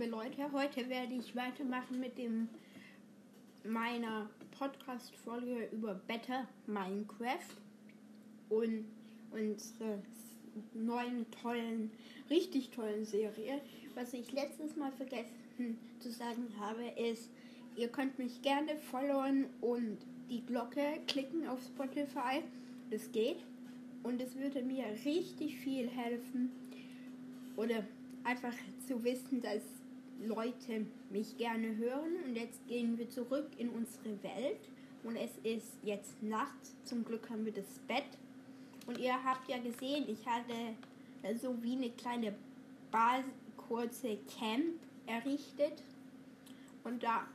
liebe Leute, heute werde ich weitermachen mit dem meiner Podcast-Folge über Better Minecraft und unsere neuen tollen, richtig tollen Serie. Was ich letztes Mal vergessen zu sagen habe, ist, ihr könnt mich gerne followen und die Glocke klicken auf Spotify. Das geht. Und es würde mir richtig viel helfen. Oder einfach zu wissen, dass Leute mich gerne hören. Und jetzt gehen wir zurück in unsere Welt. Und es ist jetzt Nacht. Zum Glück haben wir das Bett. Und ihr habt ja gesehen, ich hatte so wie eine kleine Bas kurze Camp errichtet. Und da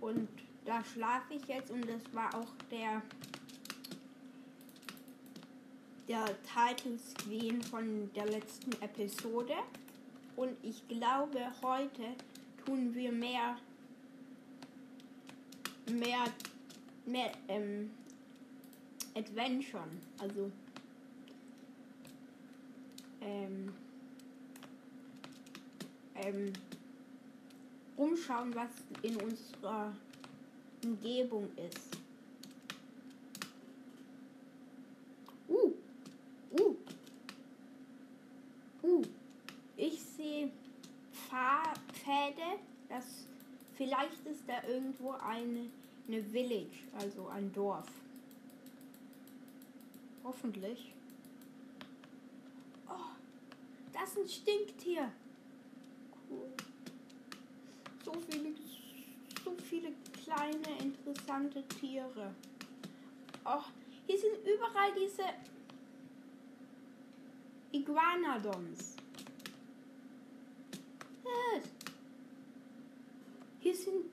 und da schlafe ich jetzt und das war auch der der Title Screen von der letzten Episode. Und ich glaube, heute tun wir mehr, mehr, mehr ähm, Adventure. Also, ähm, ähm, umschauen, was in unserer Umgebung ist. Fahrpfade. Das, vielleicht ist da irgendwo eine, eine Village, also ein Dorf. Hoffentlich. Oh, das ist ein Stinktier. Cool. So viele, so viele kleine interessante Tiere. Oh, hier sind überall diese Iguanodons. Sind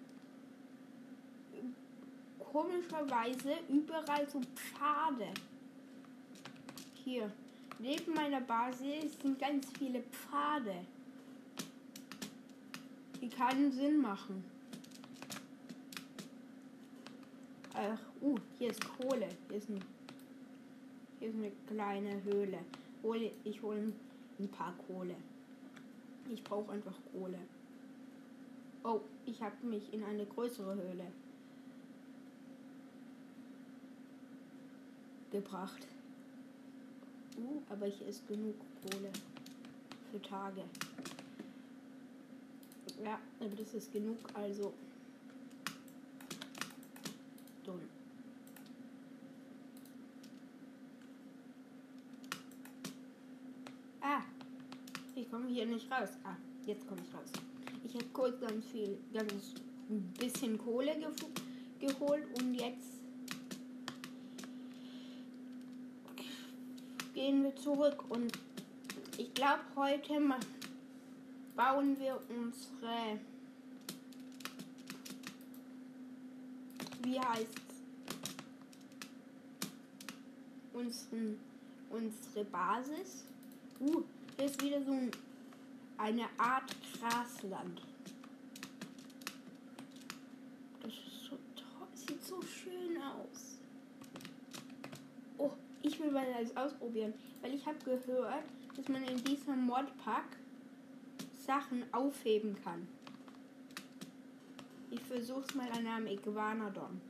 komischerweise überall so Pfade. Hier, neben meiner Basis sind ganz viele Pfade. Die keinen Sinn machen. Ach, uh, hier ist Kohle. Hier ist, ein, hier ist eine kleine Höhle. Ich hole ein paar Kohle. Ich brauche einfach Kohle. Oh, ich habe mich in eine größere Höhle gebracht. Uh, aber hier ist genug Kohle für Tage. Ja, aber das ist genug, also dumm. Ah, ich komme hier nicht raus. Ah, jetzt komme ich raus. Ich habe kurz ganz viel, ganz ein bisschen Kohle ge geholt und jetzt gehen wir zurück und ich glaube heute bauen wir unsere wie heißt unseren unsere Basis. Uh, hier ist wieder so ein eine Art Grasland. Das so. Sieht so schön aus. Oh, ich will mal das ausprobieren, weil ich habe gehört, dass man in diesem Modpack Sachen aufheben kann. Ich versuch's mal an einem Iguanodon.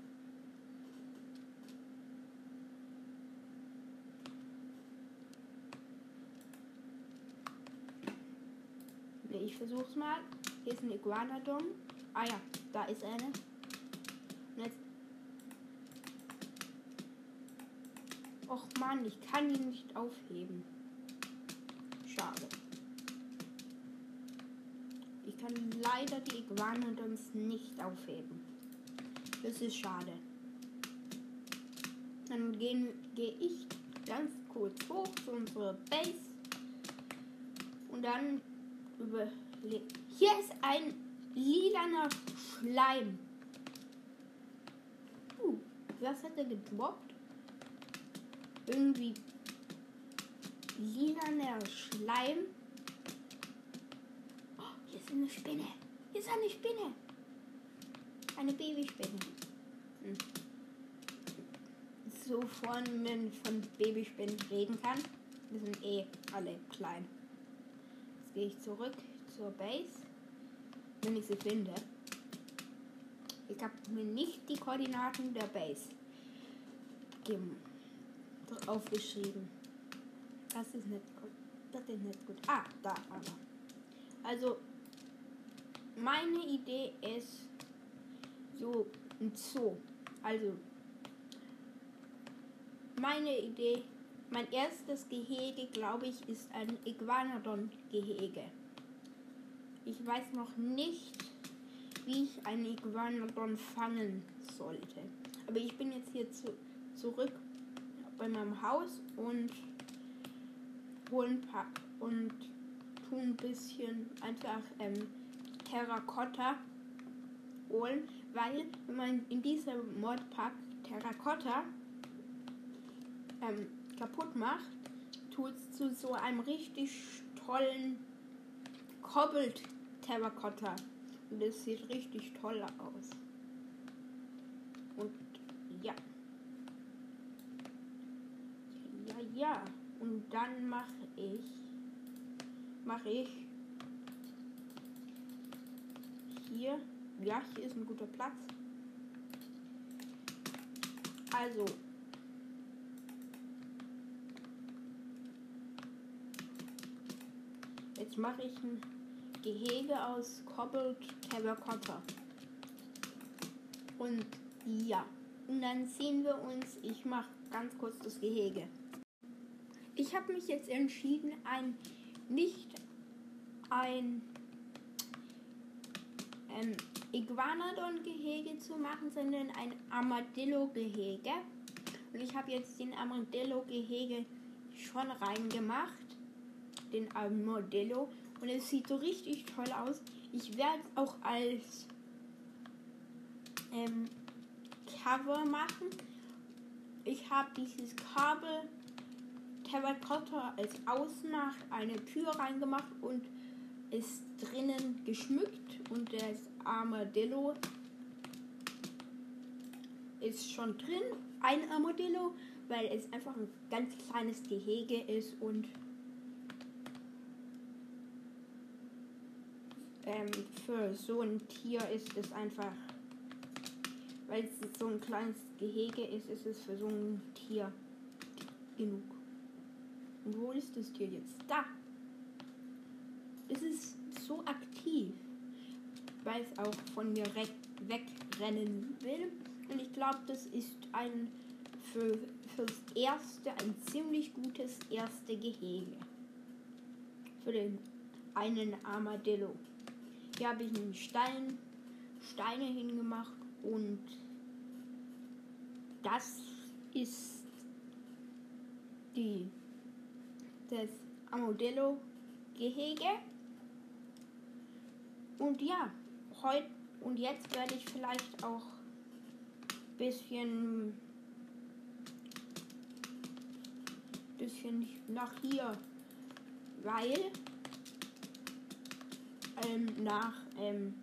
Ne, ich versuch's mal. Hier ist ein Iguanodon. Ah ja, da ist eine. Und jetzt. Och man, ich kann ihn nicht aufheben. Schade. Ich kann leider die Iguanodons nicht aufheben. Das ist schade. Dann gehe geh ich ganz kurz hoch zu unserer Base. Und dann überlegt. Hier ist ein lilaner Schleim. Uh, was hat er gedroppt? Irgendwie lilaner Schleim. Oh, hier ist eine Spinne. Hier ist eine Spinne. Eine Babyspinne. Hm. So von man von Babyspinnen reden kann. Wir sind eh alle klein gehe ich zurück zur Base. wenn ich sie finde. Ich habe mir nicht die Koordinaten der Base aufgeschrieben. Das ist nicht gut. Das ist nicht gut. Ah, da aber. Also, meine Idee ist so ein Zoo. Also, meine Idee, mein erstes Gehege, glaube ich, ist ein Iguanodon-Gehege. Ich weiß noch nicht, wie ich einen Iguanodon fangen sollte. Aber ich bin jetzt hier zu, zurück bei meinem Haus und holen und tun ein bisschen einfach ähm, Terrakotta holen, weil wenn man in diesem Modpack Terrakotta ähm, kaputt macht, tut es zu so einem richtig tollen Kobbelt Terrakotta. Und es sieht richtig toll aus. Und ja. Ja, ja. Und dann mache ich mache ich hier ja, hier ist ein guter Platz. Also. Jetzt mache ich ein Gehege aus Cobbled Terracotta. Und ja. Und dann sehen wir uns. Ich mache ganz kurz das Gehege. Ich habe mich jetzt entschieden, ein nicht ein ähm, Iguanodon-Gehege zu machen, sondern ein Armadillo-Gehege. Und ich habe jetzt den Armadillo-Gehege schon reingemacht. Den Armadillo. Und es sieht so richtig toll aus. Ich werde es auch als ähm, Cover machen. Ich habe dieses Kabel Terracotta als Außenmacht eine Tür reingemacht und ist drinnen geschmückt und das Armadillo ist schon drin. Ein Armadillo, weil es einfach ein ganz kleines Gehege ist und ähm, für so ein Tier ist es einfach, weil es so ein kleines Gehege ist, ist es für so ein Tier genug. Und wo ist das Tier jetzt? Da! Es ist so aktiv, weil es auch von mir wegrennen will. Und ich glaube, das ist ein für, fürs erste ein ziemlich gutes erste Gehege. Für den einen Armadillo. Hier habe ich einen Stein, Steine hingemacht und das ist die das Armadillo Gehege. Und ja, heute und jetzt werde ich vielleicht auch ein bisschen bisschen nach hier, weil ähm, nach ähm,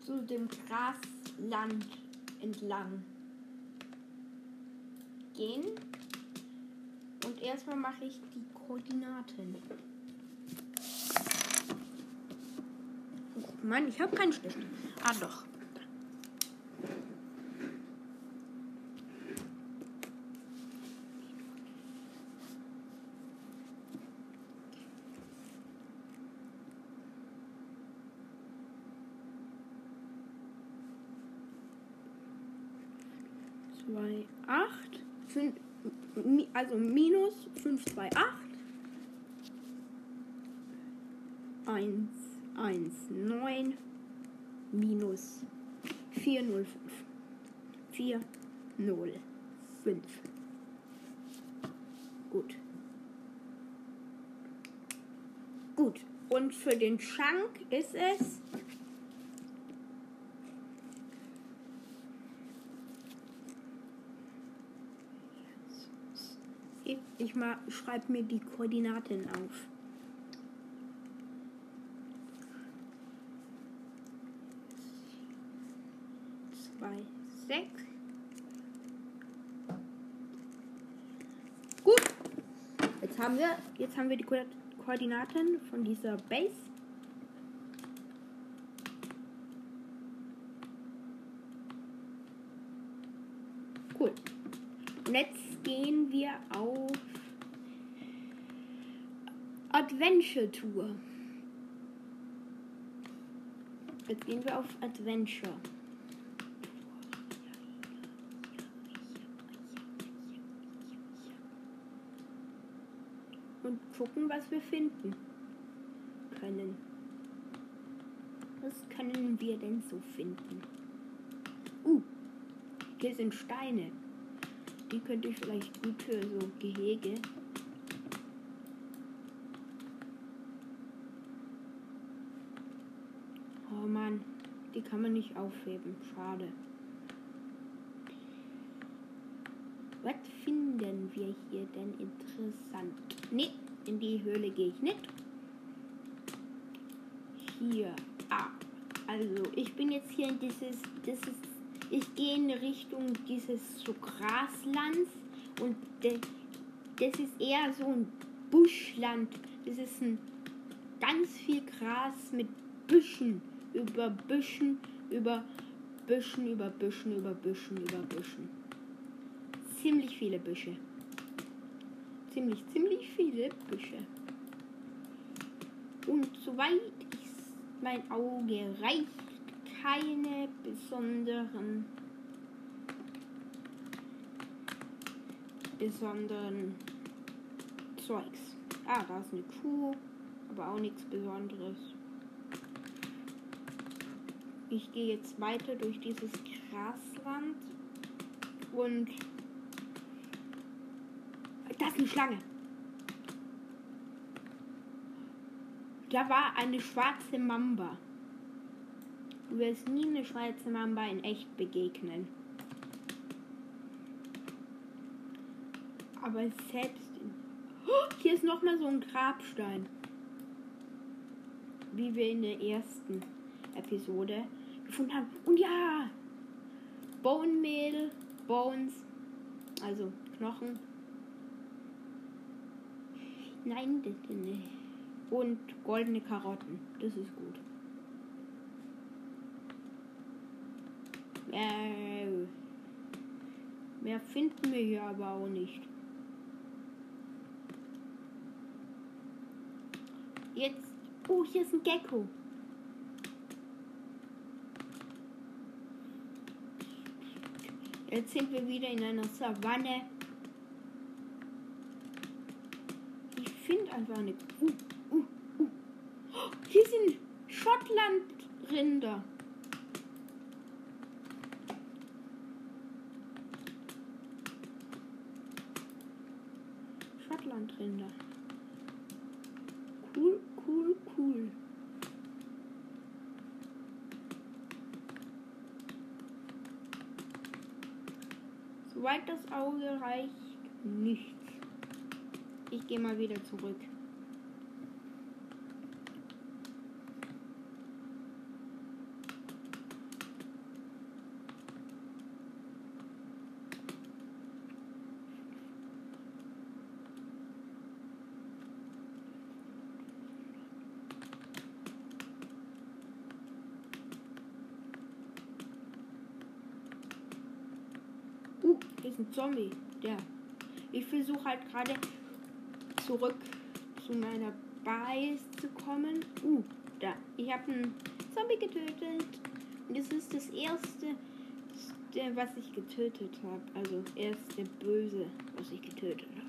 zu dem Grasland entlang gehen. Und erstmal mache ich die Koordinaten. Mann, ich habe keinen Stift. Ah, doch. Zwei, acht, fünf, also minus fünf, zwei, acht. Eins. 1, 9 minus 4, 0, 5. 4, 0, 5. Gut. Gut. Und für den Schank ist es Ich schreibe mir die Koordinaten auf. Zwei, sechs. Gut. Jetzt haben wir, jetzt haben wir die Ko Koordinaten von dieser Base. Cool. Und jetzt gehen wir auf Adventure Tour. Jetzt gehen wir auf Adventure. Und gucken, was wir finden können. Was können wir denn so finden? Uh, hier sind Steine. Die könnte ich vielleicht gut für so Gehege. Oh Mann, die kann man nicht aufheben. Schade. Was finden wir hier denn interessant? Nee, in die Höhle gehe ich nicht. Hier. Ah, also ich bin jetzt hier in dieses, das ich gehe in Richtung dieses so Graslands und de, das ist eher so ein Buschland. Das ist ein ganz viel Gras mit Büschen über Büschen, über Büschen, über Büschen, über Büschen, über Büschen. Ziemlich viele Büsche. Ziemlich, ziemlich viele Büsche. Und soweit mein Auge reicht, keine besonderen besonderen Zeugs. Ah, da ist eine Kuh, aber auch nichts Besonderes. Ich gehe jetzt weiter durch dieses Grasland und da ist eine Schlange. Da war eine schwarze Mamba. Du wirst nie eine schwarze Mamba in echt begegnen. Aber selbst. Oh, hier ist nochmal so ein Grabstein. Wie wir in der ersten Episode gefunden haben. Und ja, Bone Meal, Bones, also Knochen. Nein, das nicht. Und goldene Karotten. Das ist gut. Äh, mehr finden wir hier aber auch nicht. Jetzt. Oh, hier ist ein Gecko. Jetzt sind wir wieder in einer Savanne. Ich finde einfach eine. Uh, uh, uh. Hier sind Schottlandrinder. Schottlandrinder. Cool, cool, cool. Soweit das Auge reicht, nichts. Ich gehe mal wieder zurück. Uh, hier ist ein Zombie. Der. Ich versuche halt gerade zurück zu meiner Base zu kommen. Uh, da. Ich habe einen Zombie getötet. Und das ist das erste, was ich getötet habe. Also erst der Böse, was ich getötet habe.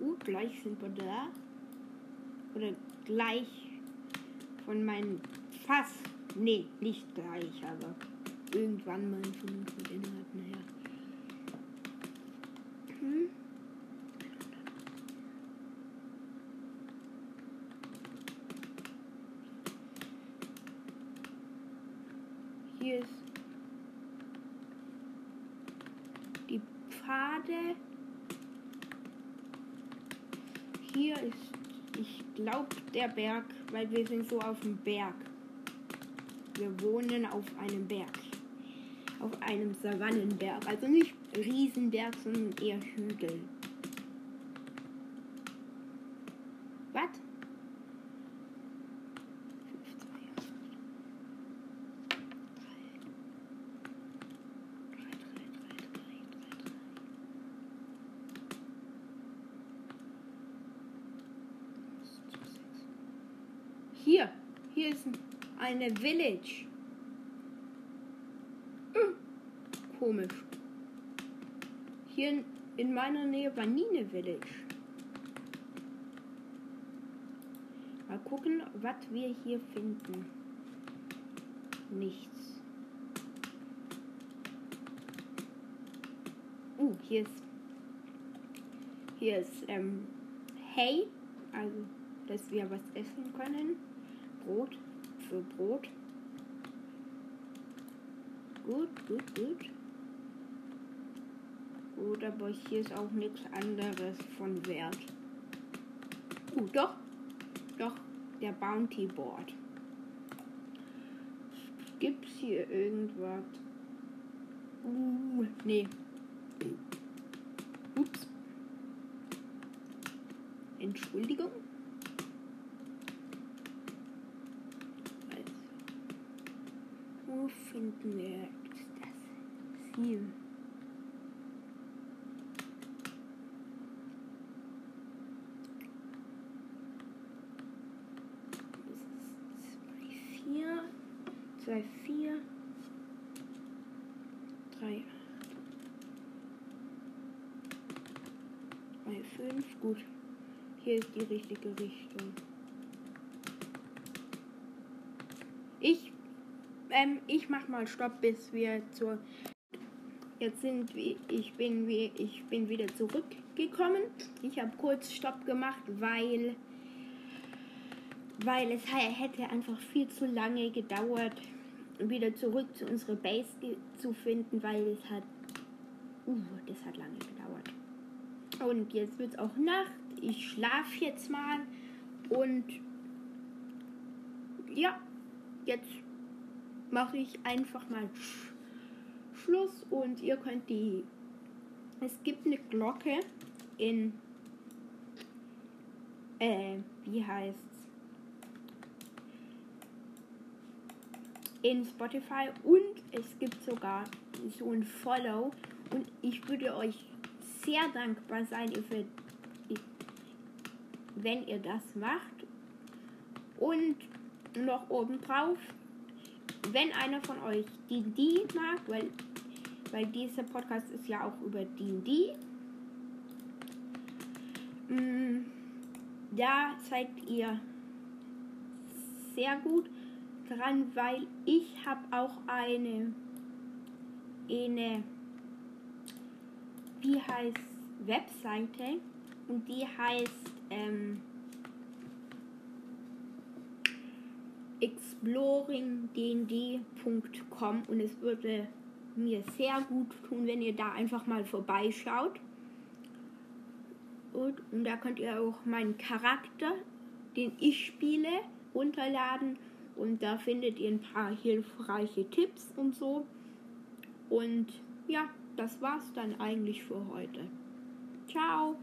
Uh, gleich sind wir da. Oder gleich von meinen fast Nee, nicht gleich, aber irgendwann mal von den Koordinaten her. Hm? Hier ist die Pfade. Hier ist, ich glaube, der Berg, weil wir sind so auf dem Berg. Wir wohnen auf einem Berg. Auf einem Savannenberg. Also nicht Riesenberg, sondern eher Hügel. Was? Hier, hier ist ein eine Village. Hm, komisch. Hier in meiner Nähe war nie eine Village. Mal gucken, was wir hier finden. Nichts. Uh, hier ist hier ist ähm, Hay, also dass wir was essen können. Brot für Brot. Gut, gut, gut. Gut, aber hier ist auch nichts anderes von Wert. Uh, doch. Doch, der Bounty Board. Gibt's hier irgendwas? Uh, nee. Ups. Entschuldigung. Also, wo finden wir das Ziel? zwei, vier, drei, drei, fünf. Gut, hier ist die richtige Richtung. Ich, ähm, ich mach mal Stopp, bis wir zur. Jetzt sind wir, ich bin, ich bin wieder zurückgekommen. Ich habe kurz Stopp gemacht, weil weil es hätte einfach viel zu lange gedauert, wieder zurück zu unserer Base zu finden, weil es hat, uh, das hat lange gedauert. Und jetzt wird es auch Nacht. Ich schlafe jetzt mal und ja, jetzt mache ich einfach mal Sch Schluss und ihr könnt die. Es gibt eine Glocke in äh, wie heißt in Spotify und es gibt sogar so ein Follow und ich würde euch sehr dankbar sein, wenn ihr das macht. Und noch obendrauf, wenn einer von euch D&D mag, weil, weil dieser Podcast ist ja auch über D&D, mm, da seid ihr sehr gut dran, weil ich habe auch eine, eine, wie heißt Webseite? Und die heißt ähm, exploringdnd.com und es würde mir sehr gut tun, wenn ihr da einfach mal vorbeischaut. Und, und da könnt ihr auch meinen Charakter, den ich spiele, runterladen und da findet ihr ein paar hilfreiche Tipps und so. Und ja, das war's dann eigentlich für heute. Ciao!